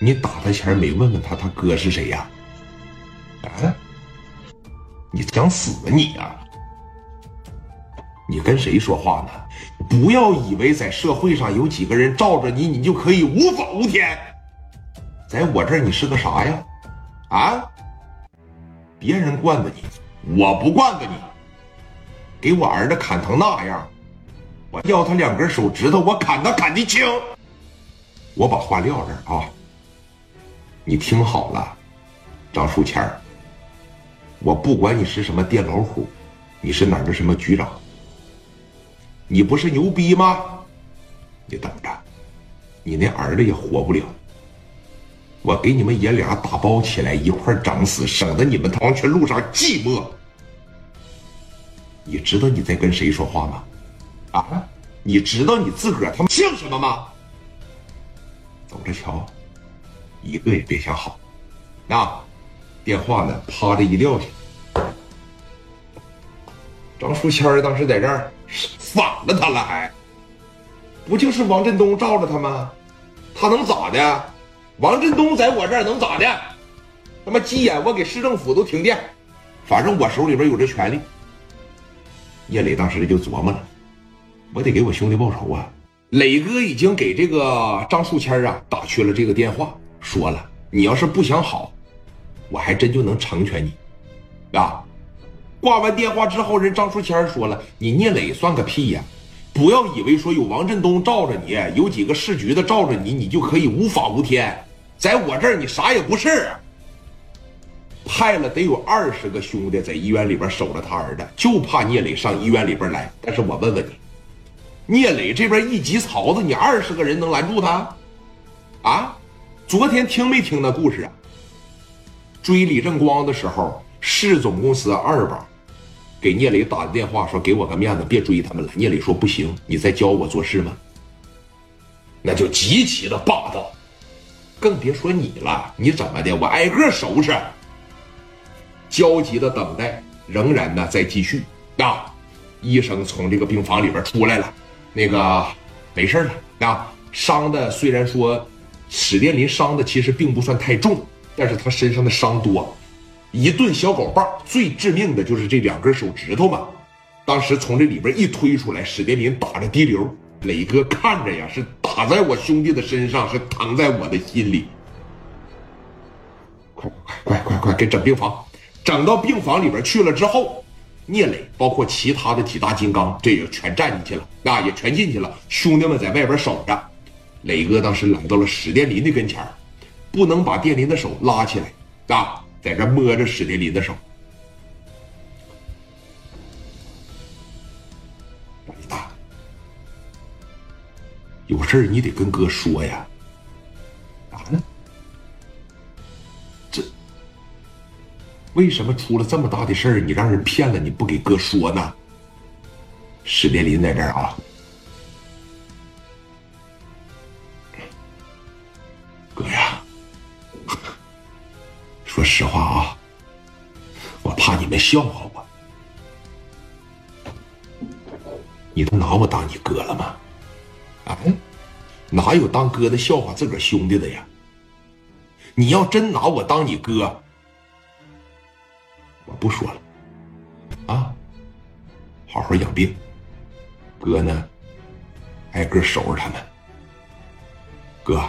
你打他前没问问他他哥是谁呀？啊？你想死啊你呀？你跟谁说话呢？不要以为在社会上有几个人罩着你，你就可以无法无天。在我这儿你是个啥呀？啊？别人惯着你，我不惯着你。给我儿子砍成那样，我要他两根手指头，我砍他砍的轻。我把话撂这儿啊，你听好了，张书谦儿，我不管你是什么电老虎，你是哪儿的什么局长，你不是牛逼吗？你等着，你那儿子也活不了。我给你们爷俩打包起来一块整死，省得你们他黄泉路上寂寞。你知道你在跟谁说话吗？啊，你知道你自个儿他妈姓什么吗？走着瞧，一个也别想好。那电话呢？啪的一撂下。张书谦当时在这儿反了他了，还不就是王振东罩着他吗？他能咋的？王振东在我这儿能咋的？他妈急眼，我给市政府都停电。反正我手里边有这权利。叶磊当时就琢磨了，我得给我兄弟报仇啊！磊哥已经给这个张树谦啊打去了这个电话，说了，你要是不想好，我还真就能成全你，啊！挂完电话之后，人张书谦说了，你聂磊算个屁呀！不要以为说有王振东罩着你，有几个市局的罩着你，你就可以无法无天，在我这儿你啥也不是。派了得有二十个兄弟在医院里边守着他儿子，就怕聂磊上医院里边来。但是我问问你，聂磊这边一急曹子，你二十个人能拦住他？啊？昨天听没听那故事啊？追李正光的时候，市总公司二把给聂磊打的电话，说给我个面子，别追他们了。聂磊说不行，你在教我做事吗？那就极其的霸道，更别说你了，你怎么的？我挨个收拾。焦急的等待仍然呢在继续啊！医生从这个病房里边出来了，那个没事了啊。伤的虽然说史殿林伤的其实并不算太重，但是他身上的伤多，一顿小狗棒最致命的就是这两根手指头嘛。当时从这里边一推出来，史殿林打着滴流，磊哥看着呀是打在我兄弟的身上，是疼在我的心里。快快快快快给整病房！整到病房里边去了之后，聂磊包括其他的几大金刚，这也全站进去了，那也全进去了。兄弟们在外边守着。磊哥当时来到了史殿林的跟前不能把殿林的手拉起来，啊，在这摸着史殿林的手。李大，有事你得跟哥说呀。为什么出了这么大的事儿，你让人骗了，你不给哥说呢？史殿林在这儿啊，说实话啊，我怕你们笑话我。你都拿我当你哥了吗？啊，哪有当哥的笑话自个儿兄弟的呀？你要真拿我当你哥。我不说了，啊，好好养病。哥呢，挨个收拾他们。哥。